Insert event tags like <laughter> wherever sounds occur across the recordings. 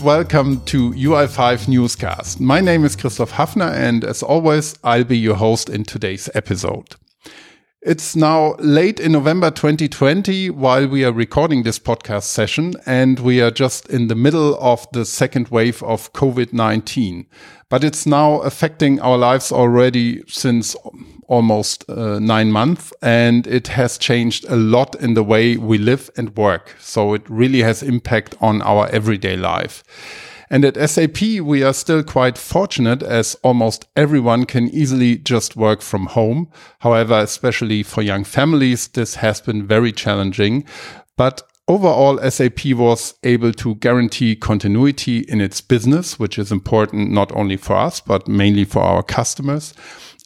welcome to UI5 Newscast. My name is Christoph Hafner, and as always, I'll be your host in today's episode. It's now late in November 2020 while we are recording this podcast session, and we are just in the middle of the second wave of COVID 19. But it's now affecting our lives already since almost uh, nine months, and it has changed a lot in the way we live and work. So it really has impact on our everyday life. And at SAP, we are still quite fortunate as almost everyone can easily just work from home. However, especially for young families, this has been very challenging. But overall, SAP was able to guarantee continuity in its business, which is important not only for us, but mainly for our customers.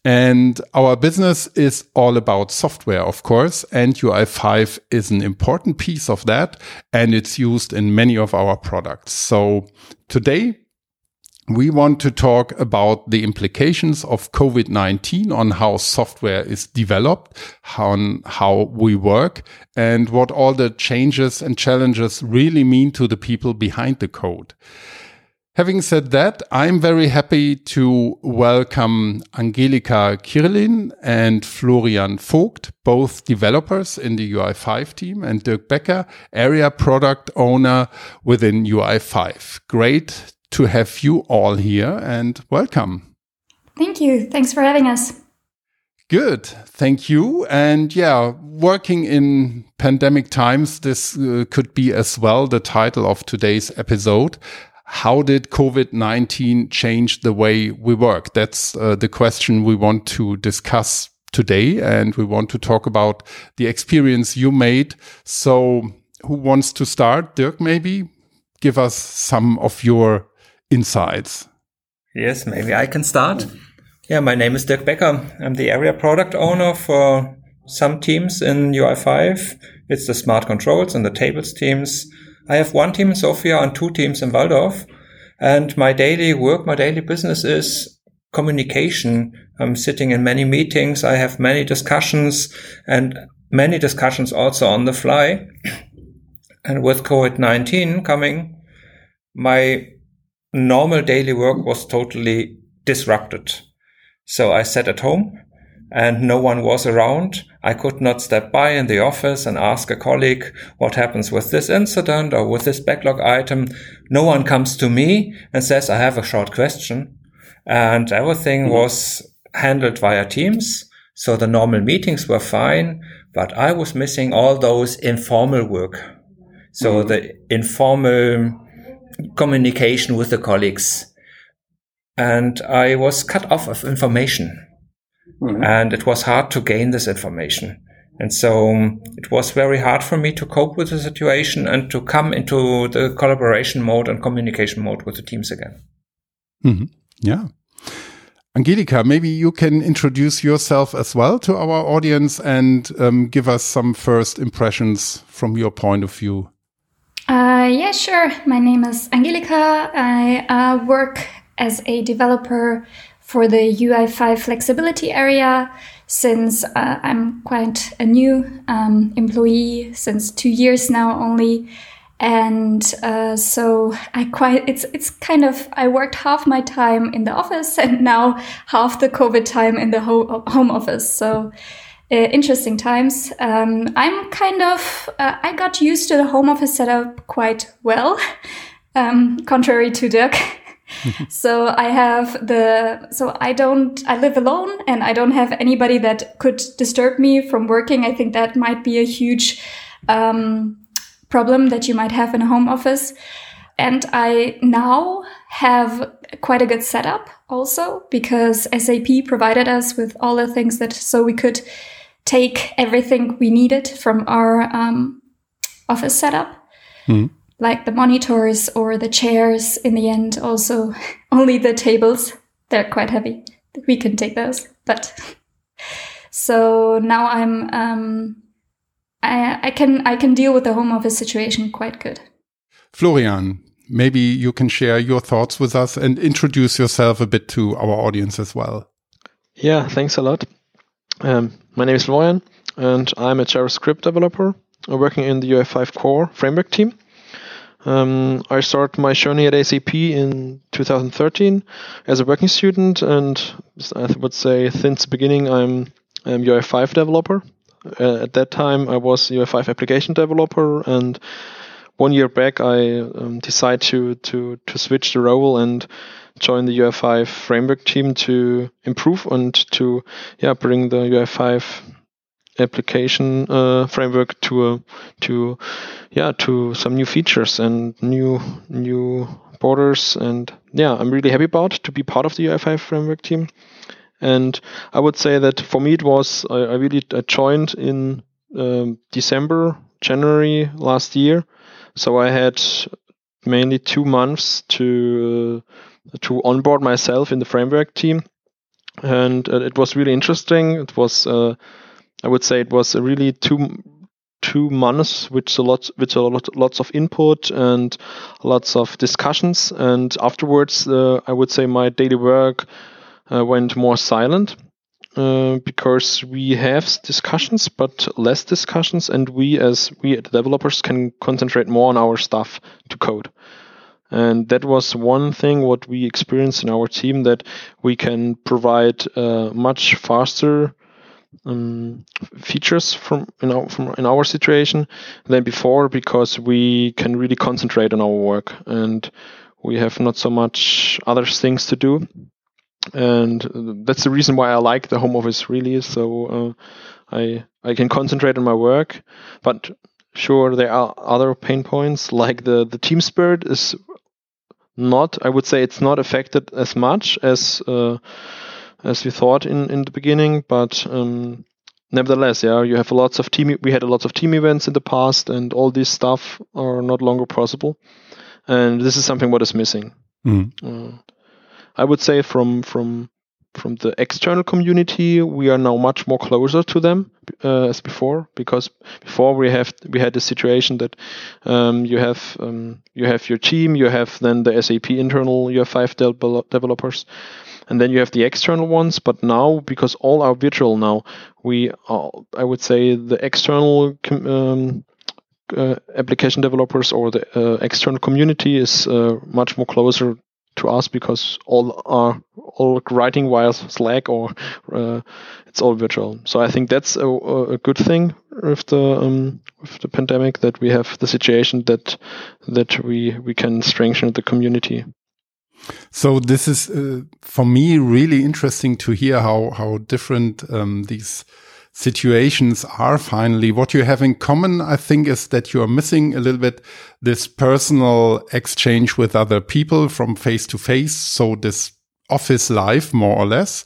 And our business is all about software, of course, and UI5 is an important piece of that, and it's used in many of our products. So today, we want to talk about the implications of COVID-19 on how software is developed, on how we work, and what all the changes and challenges really mean to the people behind the code. Having said that, I'm very happy to welcome Angelika Kirillin and Florian Vogt, both developers in the UI5 team, and Dirk Becker, area product owner within UI5. Great to have you all here and welcome. Thank you. Thanks for having us. Good. Thank you. And yeah, working in pandemic times, this uh, could be as well the title of today's episode how did COVID 19 change the way we work? That's uh, the question we want to discuss today. And we want to talk about the experience you made. So, who wants to start? Dirk, maybe give us some of your insights. Yes, maybe I can start. Yeah, my name is Dirk Becker. I'm the area product owner for some teams in UI5. It's the smart controls and the tables teams. I have one team in Sofia and two teams in Walldorf. And my daily work, my daily business is communication. I'm sitting in many meetings. I have many discussions and many discussions also on the fly. <clears throat> And with COVID-19 coming, my normal daily work was totally disrupted. So I sat at home and no one was around. I could not step by in the office and ask a colleague what happens with this incident or with this backlog item. No one comes to me and says, I have a short question. And everything mm-hmm. was handled via Teams. So the normal meetings were fine, but I was missing all those informal work. So mm-hmm. the informal communication with the colleagues. And I was cut off of information. Mm-hmm. And it was hard to gain this information. And so um, it was very hard for me to cope with the situation and to come into the collaboration mode and communication mode with the teams again. Mm-hmm. Yeah. Angelika, maybe you can introduce yourself as well to our audience and um, give us some first impressions from your point of view. Uh, yeah, sure. My name is Angelika. I uh, work as a developer for the UI5 flexibility area since uh, I'm quite a new um, employee since two years now only. And uh, so I quite it's it's kind of I worked half my time in the office <laughs> and now half the COVID time in the ho- home office. So uh, interesting times. Um, I'm kind of uh, I got used to the home office setup quite well, <laughs> um, contrary to Dirk. <laughs> so I have the, so I don't, I live alone and I don't have anybody that could disturb me from working. I think that might be a huge um, problem that you might have in a home office. And I now have quite a good setup also because SAP provided us with all the things that so we could take everything we needed from our um, office setup. Mm like the monitors or the chairs in the end also <laughs> only the tables they're quite heavy. We can take those but <laughs> so now i'm um I, I can i can deal with the home office situation quite good. Florian maybe you can share your thoughts with us and introduce yourself a bit to our audience as well. Yeah thanks a lot. Um, my name is florian and i'm a javascript developer working in the ui5 core framework team Um, I started my journey at SAP in 2013 as a working student, and I would say since the beginning I'm, I'm UI5 developer. Uh, at that time, I was UI5 application developer, and one year back, I um, decided to, to to switch the role and join the UI5 framework team to improve and to yeah bring the UI5 application uh, framework to a, to yeah to some new features and new new borders. And yeah I'm really happy about to be part of the UI5 framework team. And I would say that for me it was I, I really I joined in um, December January last year. So I had mainly two months to uh, to onboard myself in the framework team. And uh, it was really interesting. It was uh, I would say it was really two two months with a lot with a lot lots of input and lots of discussions. And afterwards, uh, I would say my daily work uh, went more silent. Uh, because we have discussions but less discussions and we as we developers can concentrate more on our stuff to code and that was one thing what we experienced in our team that we can provide uh, much faster um, features from in our from in our situation than before because we can really concentrate on our work and we have not so much other things to do. And that's the reason why I like the home office really. So uh, I I can concentrate on my work but sure there are other pain points like the the team spirit is not I would say it's not affected as much as uh, as we thought in, in the beginning, but um, nevertheless, yeah, you have lots of team. We had a lot of team events in the past, and all this stuff are not longer possible, and this is something what is missing. Mm. Uh, I would say from from from the external community, we are now much more closer to them uh, as before. Because before we have we had the situation that um, you have um, you have your team, you have then the SAP internal, you have five de- developers, and then you have the external ones. But now, because all are virtual now, we are, I would say the external um, uh, application developers or the uh, external community is uh, much more closer to us because all are all writing via Slack or uh, it's all virtual. So I think that's a, a good thing with the um, with the pandemic that we have the situation that that we we can strengthen the community. So this is uh, for me really interesting to hear how how different um, these situations are finally. What you have in common, I think, is that you are missing a little bit this personal exchange with other people from face to face. So this office life, more or less.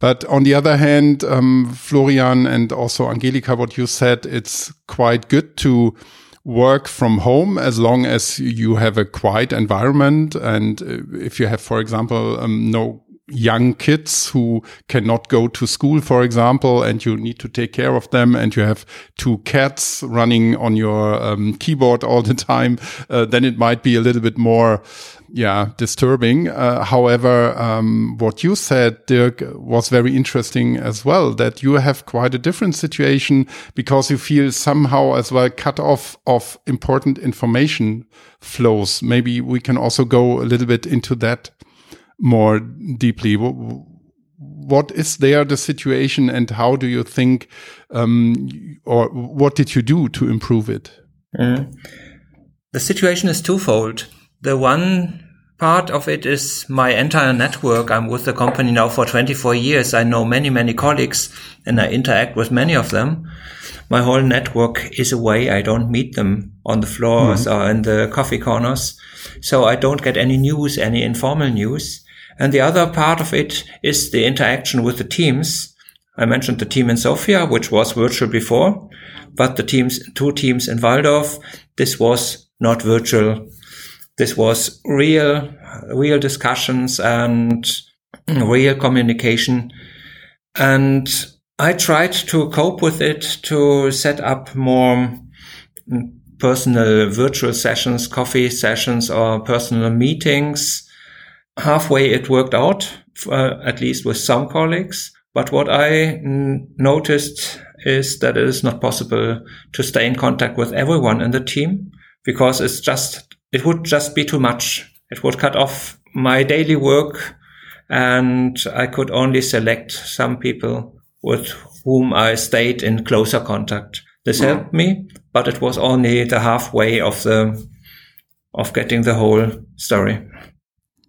But on the other hand, um, Florian and also Angelika, what you said, it's quite good to work from home as long as you have a quiet environment. And uh, if you have, for example, um, no young kids who cannot go to school, for example, and you need to take care of them, and you have two cats running on your um, keyboard all the time, uh, then it might be a little bit more yeah, disturbing. Uh, however, um, what you said, Dirk, was very interesting as well, that you have quite a different situation because you feel somehow as well cut off of important information flows. Maybe we can also go a little bit into that more deeply. What is there the situation and how do you think, um, or what did you do to improve it? Mm. The situation is twofold the one part of it is my entire network. I'm with the company now for 24 years. I know many, many colleagues and I interact with many of them. My whole network is away. I don't meet them on the floors mm-hmm. or in the coffee corners. So I don't get any news, any informal news. And the other part of it is the interaction with the teams. I mentioned the team in Sofia, which was virtual before, but the teams, two teams in Walldorf, this was not virtual this was real, real discussions and <clears throat> real communication. And I tried to cope with it to set up more personal virtual sessions, coffee sessions or personal meetings. Halfway it worked out, uh, at least with some colleagues. But what I noticed is that it is not possible to stay in contact with everyone in the team because it's just it would just be too much. It would cut off my daily work and I could only select some people with whom I stayed in closer contact. This helped me, but it was only the halfway of the of getting the whole story.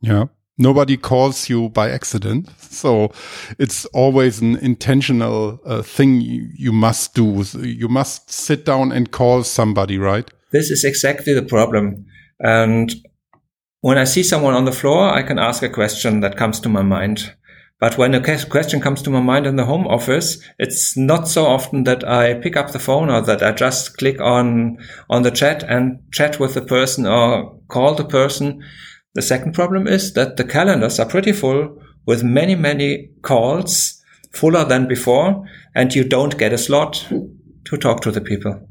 Yeah. Nobody calls you by accident. So it's always an intentional uh, thing you, you must do. You must sit down and call somebody, right? This is exactly the problem. And when I see someone on the floor, I can ask a question that comes to my mind. But when a question comes to my mind in the home office, it's not so often that I pick up the phone or that I just click on, on the chat and chat with the person or call the person. The second problem is that the calendars are pretty full with many, many calls, fuller than before, and you don't get a slot to talk to the people.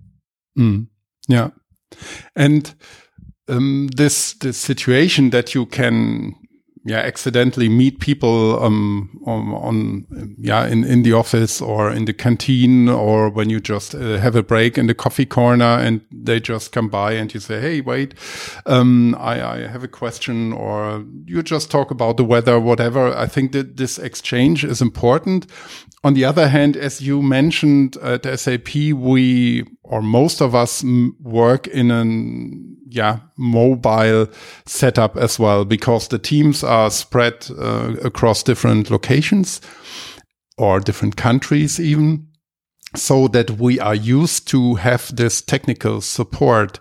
Mm. Yeah. And um, this this situation that you can yeah accidentally meet people um, on, on, yeah in in the office or in the canteen or when you just uh, have a break in the coffee corner and they just come by and you say hey wait um, I, I have a question or you just talk about the weather whatever. I think that this exchange is important on the other hand, as you mentioned at SAP, we or most of us work in an yeah mobile setup as well because the teams are spread uh, across different locations or different countries even so that we are used to have this technical support.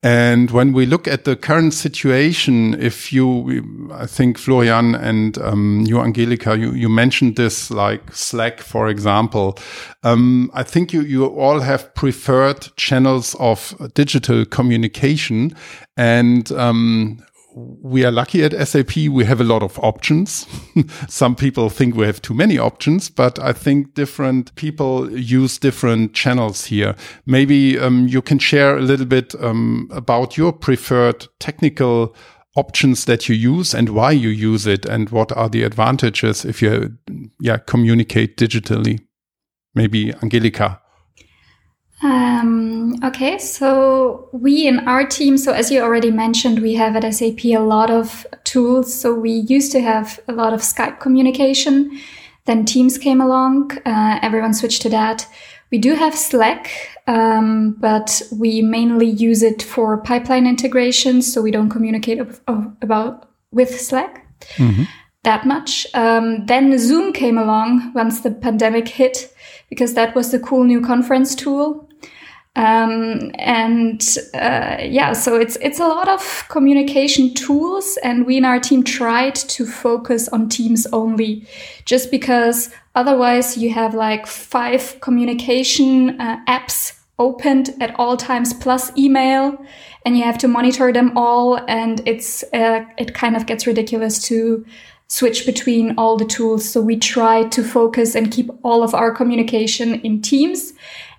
And when we look at the current situation, if you, I think Florian and um, you, Angelika, you, you mentioned this like Slack, for example. Um, I think you, you all have preferred channels of digital communication. And um, we are lucky at SAP. We have a lot of options. <laughs> Some people think we have too many options, but I think different people use different channels here. Maybe um, you can share a little bit um, about your preferred technical options that you use and why you use it and what are the advantages if you yeah communicate digitally. Maybe Angelika. Um, okay, so we in our team, so as you already mentioned, we have at SAP a lot of tools. So we used to have a lot of Skype communication. Then Teams came along, uh, everyone switched to that. We do have Slack, um, but we mainly use it for pipeline integration. So we don't communicate ab- about with Slack mm-hmm. That much. Um, then Zoom came along once the pandemic hit because that was the cool new conference tool um, and uh, yeah, so it's it's a lot of communication tools, and we in our team tried to focus on Teams only, just because otherwise you have like five communication uh, apps opened at all times plus email, and you have to monitor them all, and it's uh, it kind of gets ridiculous to switch between all the tools. So we try to focus and keep all of our communication in Teams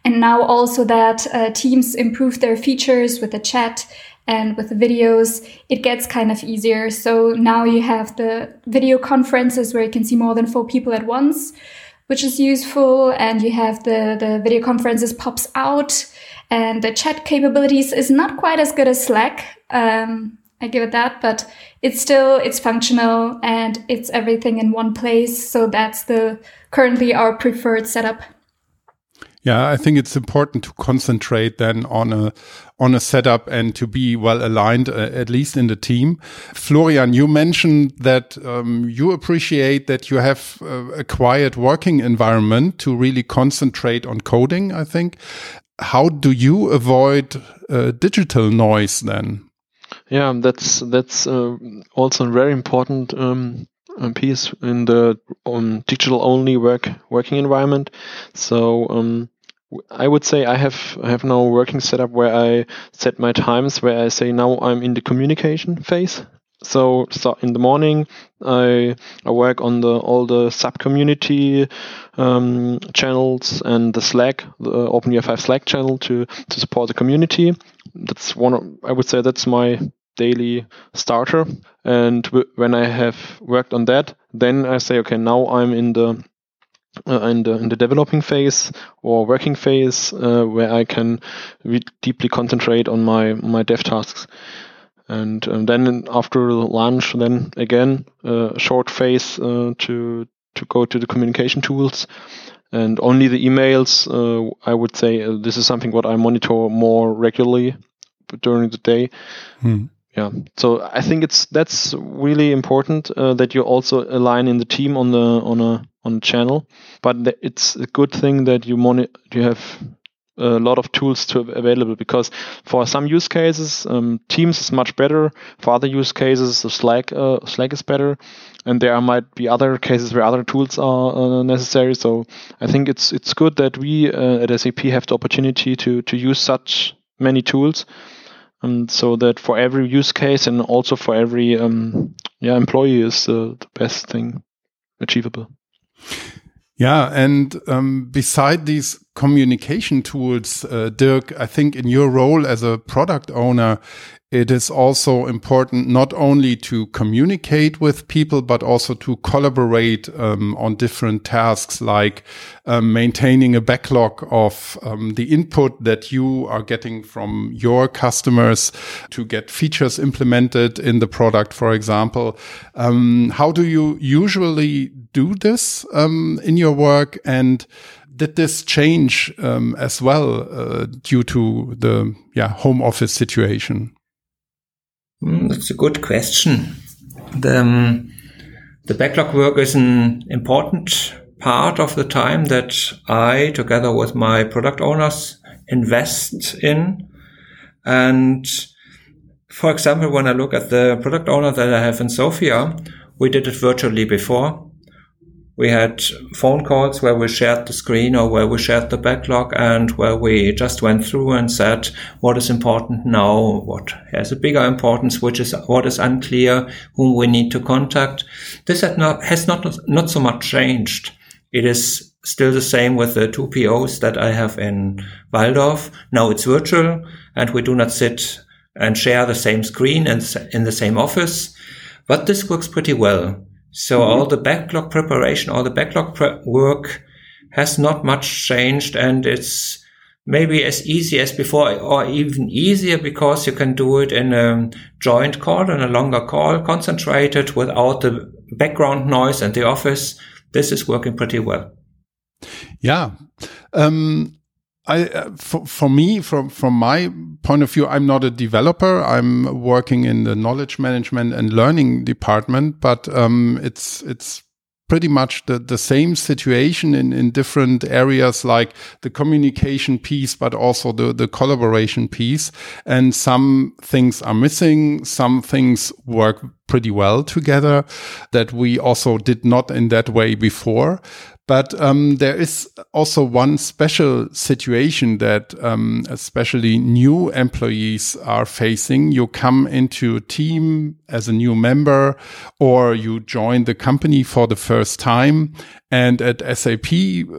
and now also that uh, teams improve their features with the chat and with the videos, it gets kind of easier. So now you have the video conferences where you can see more than four people at once, which is useful. And you have the, the video conferences pops out and the chat capabilities is not quite as good as Slack. Um, I give it that, but it's still, it's functional and it's everything in one place. So that's the currently our preferred setup. Yeah, I think it's important to concentrate then on a on a setup and to be well aligned, uh, at least in the team. Florian, you mentioned that um, you appreciate that you have uh, a quiet working environment to really concentrate on coding. I think. How do you avoid uh, digital noise then? Yeah, that's that's uh, also a very important um, piece in the um, digital only work working environment. So um, I would say I have I have now a working setup where I set my times where I say now I'm in the communication phase. So, so in the morning I I work on the all the sub community um, channels and the Slack, the OpenUI5 Slack channel to to support the community. That's one. Of, I would say that's my daily starter. And when I have worked on that, then I say, okay, now I'm in the uh, in the in the developing phase or working phase uh, where I can deeply concentrate on my my dev tasks. and um, then after lunch, then again a short phase uh, to to go to the communication tools, and only the emails. Uh, I would say uh, this is something what I monitor more regularly during the day. Hmm. Yeah, so I think it's that's really important uh, that you also align in the team on the on a on a channel. But it's a good thing that you monitor you have a lot of tools to available because for some use cases, um, Teams is much better. For other use cases, Slack uh, Slack is better, and there might be other cases where other tools are uh, necessary. So I think it's it's good that we uh, at SAP have the opportunity to to use such many tools. And so that for every use case and also for every um, yeah employee is the best thing achievable. Yeah, and um, beside these communication tools, uh, Dirk, I think in your role as a product owner, it is also important not only to communicate with people, but also to collaborate um, on different tasks like um, maintaining a backlog of um, the input that you are getting from your customers to get features implemented in the product, for example. Um, how do you usually do this um, in your work? And did this change um, as well uh, due to the yeah home office situation? Mm, that's a good question. The, um, the backlog work is an important part of the time that I, together with my product owners, invest in. And for example, when I look at the product owner that I have in Sofia, we did it virtually before. We had phone calls where we shared the screen or where we shared the backlog and where we just went through and said what is important now, what has a bigger importance, which is what is unclear, whom we need to contact. This has not, has not, not so much changed. It is still the same with the two POs that I have in Walldorf. Now it's virtual and we do not sit and share the same screen and in the same office, but this works pretty well. So mm-hmm. all the backlog preparation, all the backlog pre- work has not much changed and it's maybe as easy as before or even easier because you can do it in a joint call and a longer call, concentrated without the background noise and the office. This is working pretty well. Yeah. Um, I, uh, for, for me, from, from my point of view, I'm not a developer. I'm working in the knowledge management and learning department, but, um, it's, it's pretty much the, the same situation in, in different areas like the communication piece, but also the, the collaboration piece. And some things are missing. Some things work pretty well together that we also did not in that way before. But um, there is also one special situation that um, especially new employees are facing. You come into a team as a new member, or you join the company for the first time. And at SAP,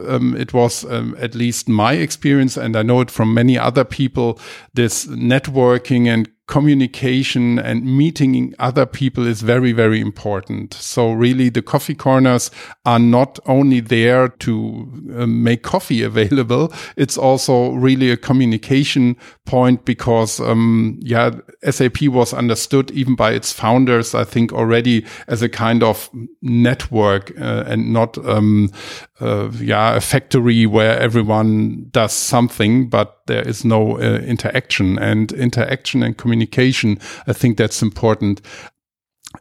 um, it was um, at least my experience, and I know it from many other people, this networking and communication and meeting other people is very, very important. So really the coffee corners are not only there to uh, make coffee <laughs> available. It's also really a communication point because, um, yeah, SAP was understood even by its founders, I think already as a kind of network uh, and not, um, uh, yeah, a factory where everyone does something, but there is no uh, interaction and interaction and communication. I think that's important.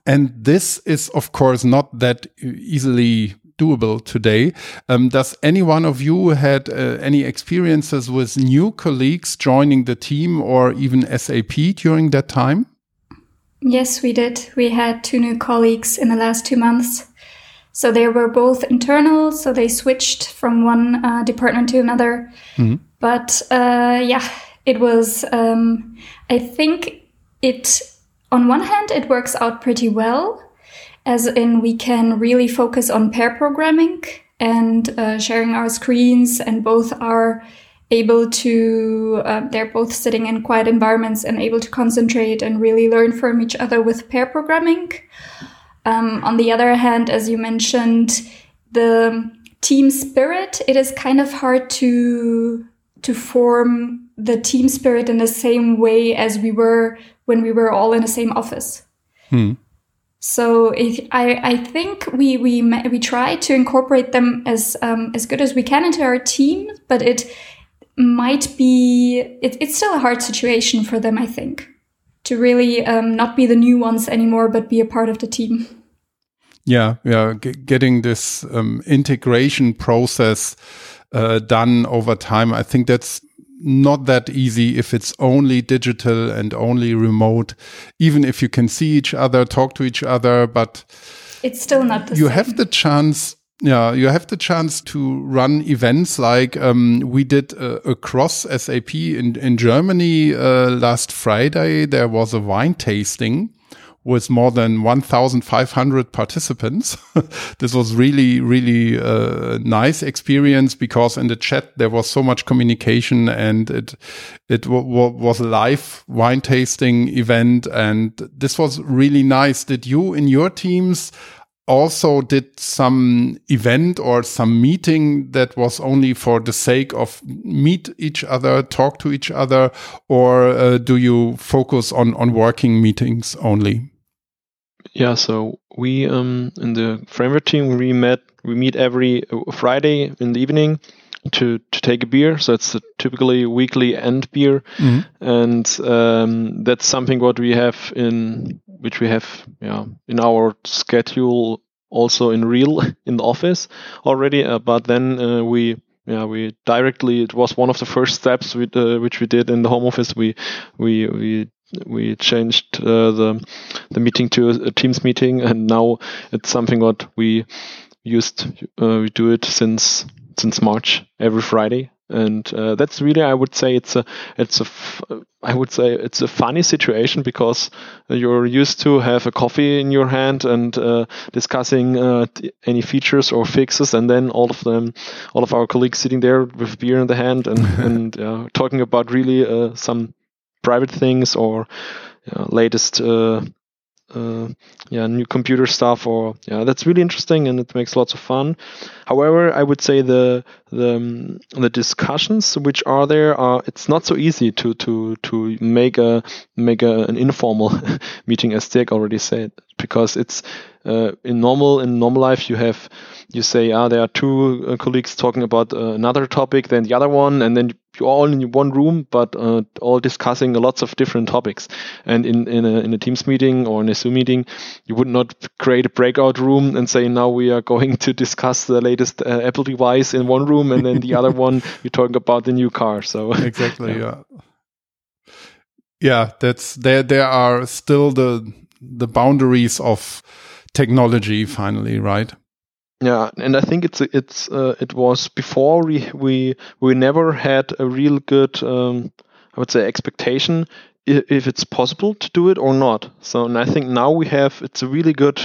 And this is, of course, not that easily doable today. Um, does any one of you had uh, any experiences with new colleagues joining the team or even SAP during that time? Yes, we did. We had two new colleagues in the last two months. So they were both internal, so they switched from one uh, department to another. Mm-hmm. But uh, yeah, it was, um, I think it, on one hand, it works out pretty well, as in we can really focus on pair programming and uh, sharing our screens, and both are able to, uh, they're both sitting in quiet environments and able to concentrate and really learn from each other with pair programming. Um, on the other hand, as you mentioned, the team spirit, it is kind of hard to to form the team spirit in the same way as we were when we were all in the same office. Hmm. So if, I, I think we we we try to incorporate them as um, as good as we can into our team, but it might be it, it's still a hard situation for them. I think to really um, not be the new ones anymore, but be a part of the team. Yeah, yeah, G getting this um, integration process uh, done over time. I think that's not that easy if it's only digital and only remote, even if you can see each other, talk to each other, but it's still not the you same. have the chance yeah, you have the chance to run events like um, we did uh, across SAP in, in Germany uh, last Friday. There was a wine tasting with more than 1,500 participants. <laughs> this was really, really uh, nice experience because in the chat there was so much communication and it it was a live wine tasting event and this was really nice. Did you in your teams also did some event or some meeting that was only for the sake of meet each other, talk to each other, or uh, do you focus on on working meetings only? Yeah, so we um, in the framework team we met we meet every uh, Friday in the evening to to take a beer. So it's a typically weekly end beer, mm-hmm. and um, that's something what we have in which we have yeah in our schedule also in real <laughs> in the office already. Uh, but then uh, we yeah we directly it was one of the first steps we, uh, which we did in the home office. We we we we changed uh, the the meeting to a, Teams meeting, and now it's something what we used. Uh, we do it since since March every Friday, and uh, that's really I would say it's a it's a I would say it's a funny situation because you're used to have a coffee in your hand and uh, discussing uh, any features or fixes, and then all of them, all of our colleagues sitting there with beer in the hand and <laughs> and talking about really uh, some private things or latest uh, yeah new computer stuff or yeah that's really interesting and it makes lots of fun. However i would say the the um, the discussions which are there are it's not so easy to to to make a make a, an informal <laughs> meeting as Dirk already said because it's uh, in normal in normal life you have you say ah there are two uh, colleagues talking about uh, another topic then the other one and then you're all in one room but uh, all discussing lots of different topics and in in a, in a teams meeting or in a zoom meeting you would not create a breakout room and say now we are going to discuss the latest uh, apple device in one room and then the other one <laughs> you're talking about the new car so exactly yeah. yeah yeah that's there there are still the the boundaries of technology finally, right? Yeah, and I think it's it's uh, it was before we we we never had a real good um, I would say expectation if it's possible to do it or not. So and I think now we have it's a really good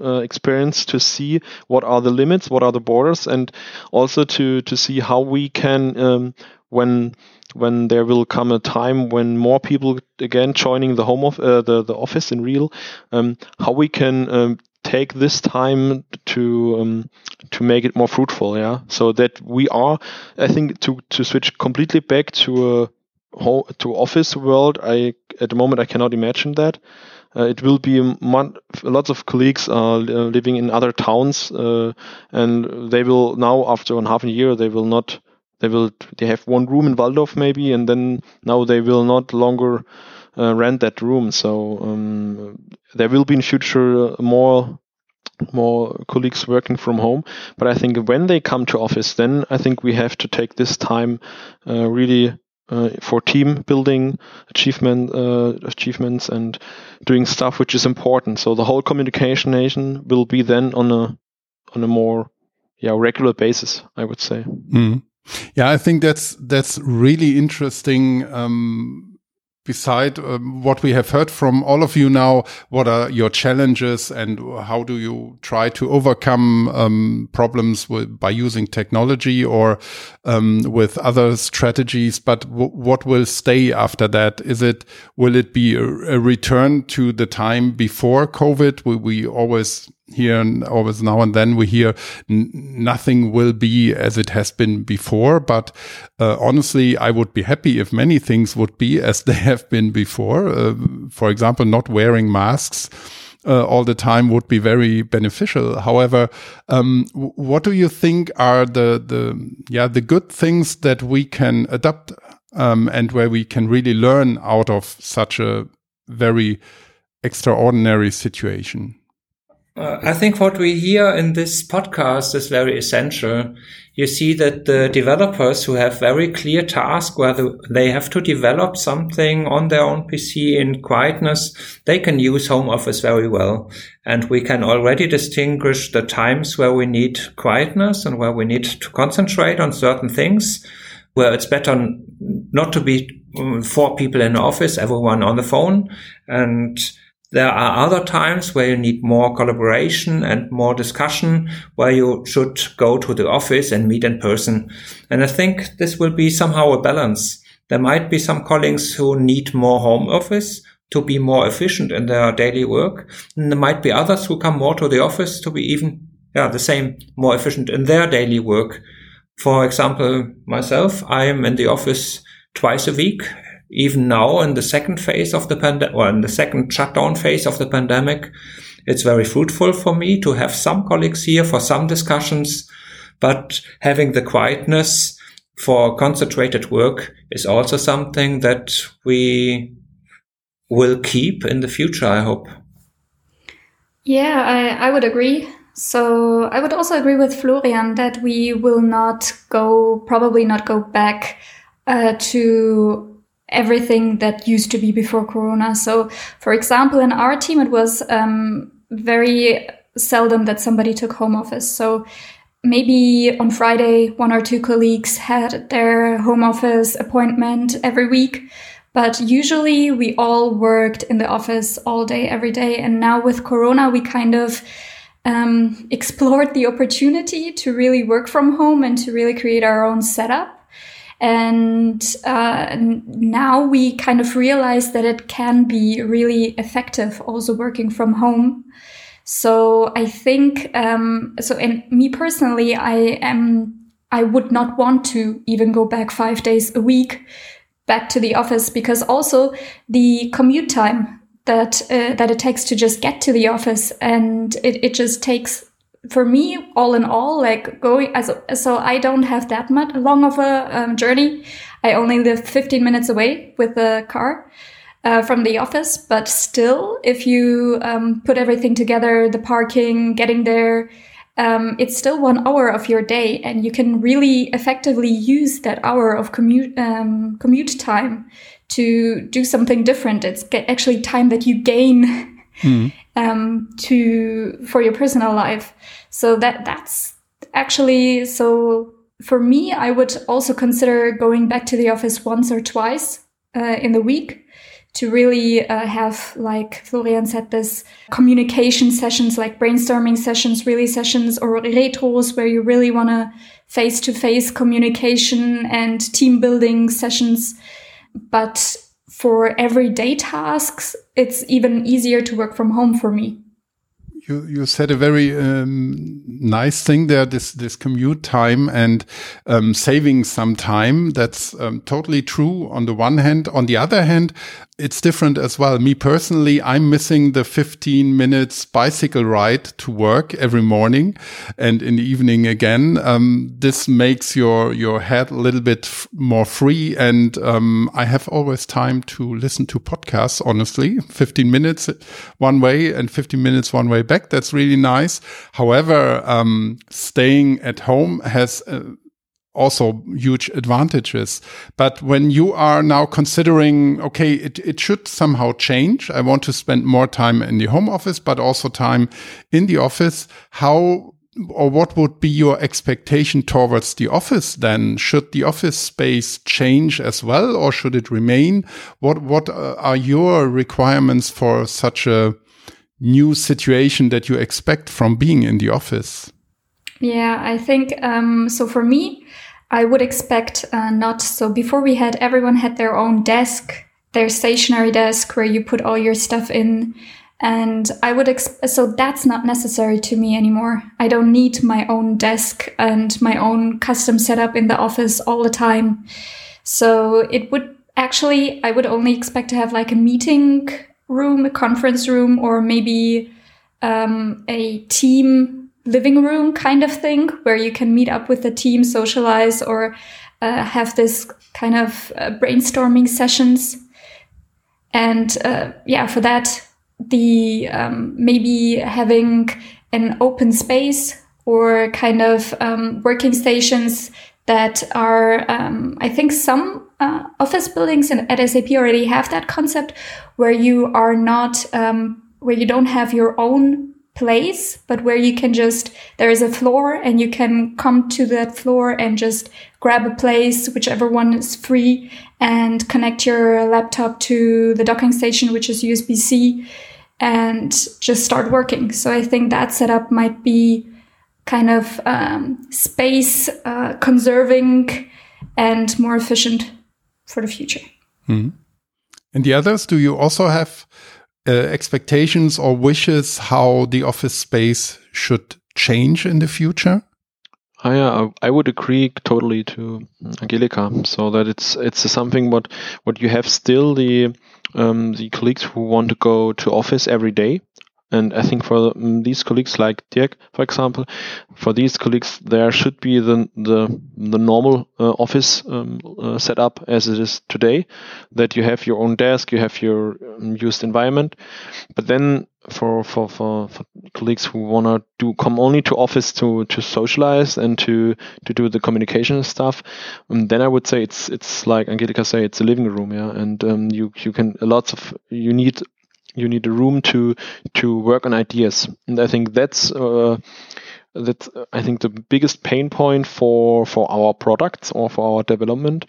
uh, experience to see what are the limits, what are the borders, and also to to see how we can um, when when there will come a time when more people again joining the home of uh, the the office in real, um, how we can um, take this time to um, to make it more fruitful yeah? So that we are i think to to switch completely back to a whole, to office world i at the moment i cannot imagine that. Uh, it will be mon- lots of colleagues are uh, living in other towns uh, and they will now after one half a year they will not they will they have one room in Walldorf maybe and then now they will not longer uh, rent that room. So um, there will be in future more more colleagues working from home. But I think when they come to office, then I think we have to take this time uh, really uh, for team building, achievement uh, achievements, and doing stuff which is important. So the whole communication nation will be then on a on a more yeah regular basis. I would say. Mm. Yeah, I think that's that's really interesting. Um, beside um, what we have heard from all of you now, what are your challenges and how do you try to overcome um, problems with, by using technology or um, with other strategies? But what will stay after that? Is it will it be a, a return to the time before COVID? Will we always here and always now and then we hear nothing will be as it has been before. But uh, honestly, I would be happy if many things would be as <laughs> they have been before. Uh, for example, not wearing masks. Uh, all the time would be very beneficial. However, um, what do you think are the the yeah the good things that we can adopt um, and where we can really learn out of such a very extraordinary situation? Uh, I think what we hear in this podcast is very essential. You see that the developers who have very clear tasks where they have to develop something on their own PC in quietness, they can use home office very well. And we can already distinguish the times where we need quietness and where we need to concentrate on certain things, where it's better not to be um, four people in office, everyone on the phone and there are other times where you need more collaboration and more discussion where you should go to the office and meet in person. And I think this will be somehow a balance. There might be some colleagues who need more home office to be more efficient in their daily work. And there might be others who come more to the office to be even, yeah, the same, more efficient in their daily work. For example, myself, I am in the office twice a week even now in the second phase of the pandemic or in the second shutdown phase of the pandemic, it's very fruitful for me to have some colleagues here for some discussions, but having the quietness for concentrated work is also something that we will keep in the future, I hope. Yeah, I, I would agree. So I would also agree with Florian that we will not go, probably not go back uh, to everything that used to be before Corona. So, for example, in our team, it was um, very seldom that somebody took home office. So, maybe on Friday, one or two colleagues had their home office appointment every week. But usually we all worked in the office all day, every day. And now with Corona, we kind of um, explored the opportunity to really work from home and to really create our own setup. And uh, now we kind of realize that it can be really effective also working from home. So I think, um, so and me personally, I am, I would not want to even go back five days a week back to the office because also the commute time that uh, that it takes to just get to the office and it, it just takes for me, all in all, like going as so I don't have that much long of a um, journey. I only live 15 minutes away with the car uh, from the office, but still, if you um, put everything together, the parking, getting there, um, it's still one hour of your day, and you can really effectively use that hour of commute um, commute time to do something different. It's actually time that you gain. <laughs> Mm um, to for your personal life. So that that's actually so for me. I would also consider going back to the office once or twice uh, in the week to really uh, have, like Florian said, this communication sessions, like brainstorming sessions, really sessions or retros where you really want to face to face communication and team building sessions. But for everyday tasks, it's even easier to work from home for me. You, you said a very um, nice thing there. This this commute time and um, saving some time. That's um, totally true. On the one hand, on the other hand, it's different as well. Me personally, I'm missing the 15 minutes bicycle ride to work every morning and in the evening again. Um, this makes your, your head a little bit more free. And, um, I have always time to listen to podcasts, honestly, 15 minutes one way and 15 minutes one way back. That's really nice. However, um, staying at home has, uh, also huge advantages. But when you are now considering, okay, it, it should somehow change. I want to spend more time in the home office, but also time in the office. How or what would be your expectation towards the office then? Should the office space change as well, or should it remain? What what uh, are your requirements for such a new situation that you expect from being in the office? Yeah, I think um, so. For me, I would expect uh, not so. Before we had everyone had their own desk, their stationary desk where you put all your stuff in. And I would, exp- so that's not necessary to me anymore. I don't need my own desk and my own custom setup in the office all the time. So it would actually, I would only expect to have like a meeting room, a conference room, or maybe um, a team living room kind of thing where you can meet up with the team, socialize, or uh, have this kind of uh, brainstorming sessions. And uh, yeah, for that, the um, maybe having an open space or kind of um, working stations that are, um, I think some uh, office buildings and at SAP already have that concept where you are not, um, where you don't have your own place, but where you can just, there is a floor and you can come to that floor and just grab a place, whichever one is free and connect your laptop to the docking station, which is USB-C and just start working. So I think that setup might be kind of um, space uh, conserving and more efficient for the future. Mm. And the others, do you also have uh, expectations or wishes how the office space should change in the future? I, uh, I would agree totally to Angelica. So that it's it's something what what you have still the um, the colleagues who want to go to office every day. And I think for um, these colleagues, like Dirk, for example, for these colleagues, there should be the the, the normal uh, office um, uh, setup as it is today, that you have your own desk, you have your um, used environment. But then for for for, for colleagues who wanna do come only to office to to socialize and to to do the communication stuff, um, then I would say it's it's like Angelica say, it's a living room, yeah, and um, you you can lots of you need you need a room to to work on ideas. And i think that's uh, that's i think the biggest pain point for for our products or for our development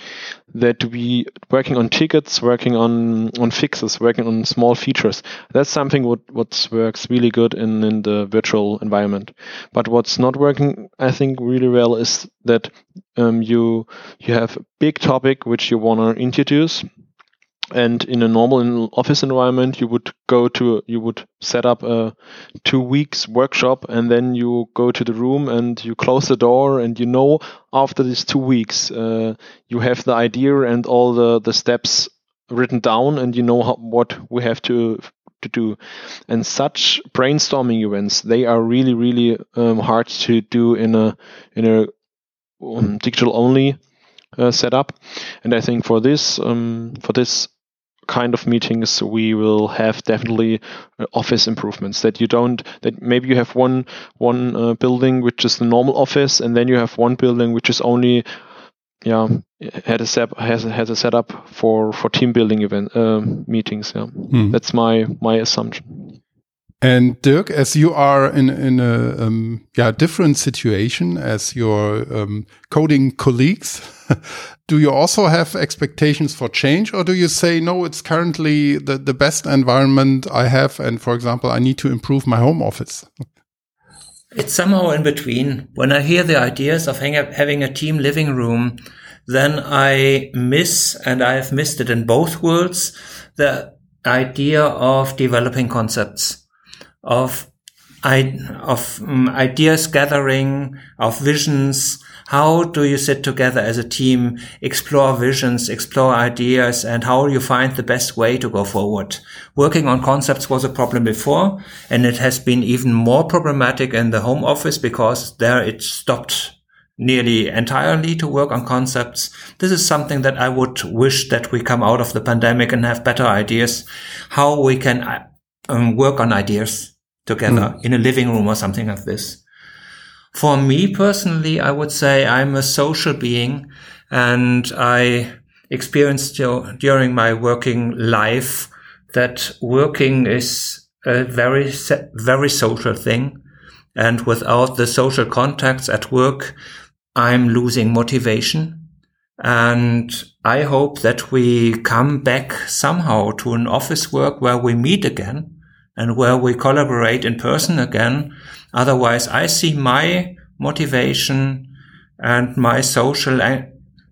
that we working on tickets working on on fixes working on small features. That's something what what works really good in in the virtual environment. But what's not working i think really well is that um, you you have a big topic which you want to introduce and in a normal office environment you would go to you would set up a two weeks workshop and then you go to the room and you close the door and you know after these two weeks uh, you have the idea and all the the steps written down and you know how, what we have to to do. And such brainstorming events they are really really um, hard to do in a in a um, digital only uh, setup. And i think for this um, for this kind of meetings we will have definitely uh, office improvements. That you don't that maybe you have one one uh, building which is the normal office and then you have one building which is only yeah had a set has has a setup for for team building event uh, meetings yeah. Mm. that's my my assumption and Dirk, as you are in in a um, yeah different situation as your um, coding colleagues, <laughs> do you also have expectations for change, or do you say no? It's currently the the best environment I have, and for example, I need to improve my home office. It's somehow in between. When I hear the ideas of having a team living room, then I miss, and I have missed it in both worlds, the idea of developing concepts of of um, ideas gathering, of visions. How do you sit together as a team, explore visions, explore ideas, and how you find the best way to go forward? Working on concepts was a problem before, and it has been even more problematic in the home office because there it stopped nearly entirely to work on concepts. This is something that I would wish that we come out of the pandemic and have better ideas, how we can um, work on ideas together mm. in a living room or something like this. For me personally, I would say I'm a social being and I experienced during my working life that working is a very, very social thing. And without the social contacts at work, I'm losing motivation. And I hope that we come back somehow to an office work where we meet again and where we collaborate in person again. Otherwise, I see my motivation and my social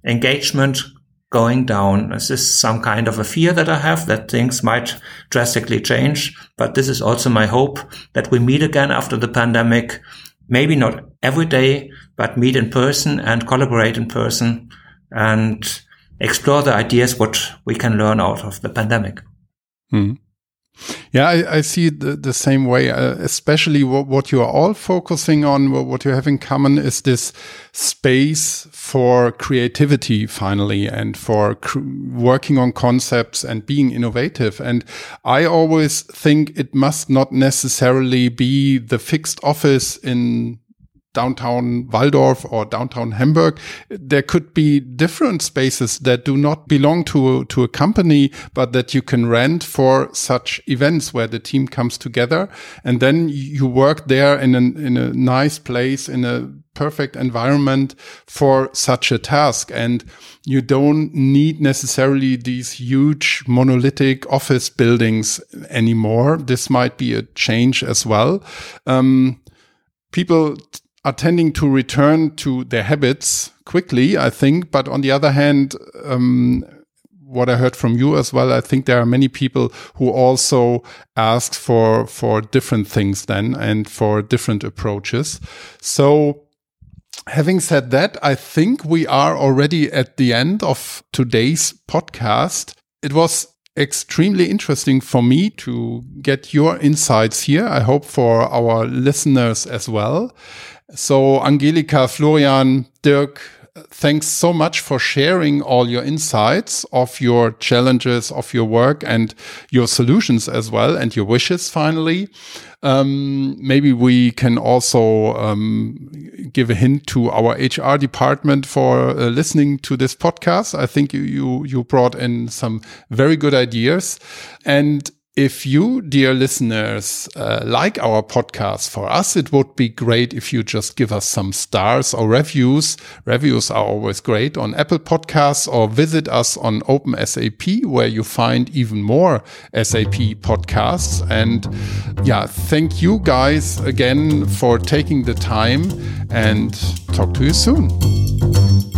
engagement going down. This is some kind of a fear that I have that things might drastically change. But this is also my hope that we meet again after the pandemic. Maybe not every day, but meet in person and collaborate in person and explore the ideas what we can learn out of the pandemic. Hmm. Yeah, I, I see the, the same way, uh, especially what, what you are all focusing on, what you have in common is this space for creativity finally and for working on concepts and being innovative. And I always think it must not necessarily be the fixed office in downtown Walldorf or downtown Hamburg. There could be different spaces that do not belong to, to a company, but that you can rent for such events where the team comes together. And then you work there in, an, in a nice place, in a perfect environment for such a task. And you don't need necessarily these huge monolithic office buildings anymore. This might be a change as well. Um, people are tending to return to their habits quickly, I think. But on the other hand, um, what I heard from you as well, I think there are many people who also ask for for different things then and for different approaches. So having said that, I think we are already at the end of today's podcast. It was extremely interesting for me to get your insights here. I hope for our listeners as well. So, Angelika, Florian, Dirk, thanks so much for sharing all your insights of your challenges of your work and your solutions as well and your wishes finally. Um, maybe we can also um, give a hint to our HR department for uh, listening to this podcast. I think you, you, you brought in some very good ideas and if you, dear listeners, uh, like our podcast, for us, it would be great if you just give us some stars or reviews. Reviews are always great on Apple Podcasts or visit us on OpenSAP, where you find even more SAP podcasts. And yeah, thank you guys again for taking the time and talk to you soon.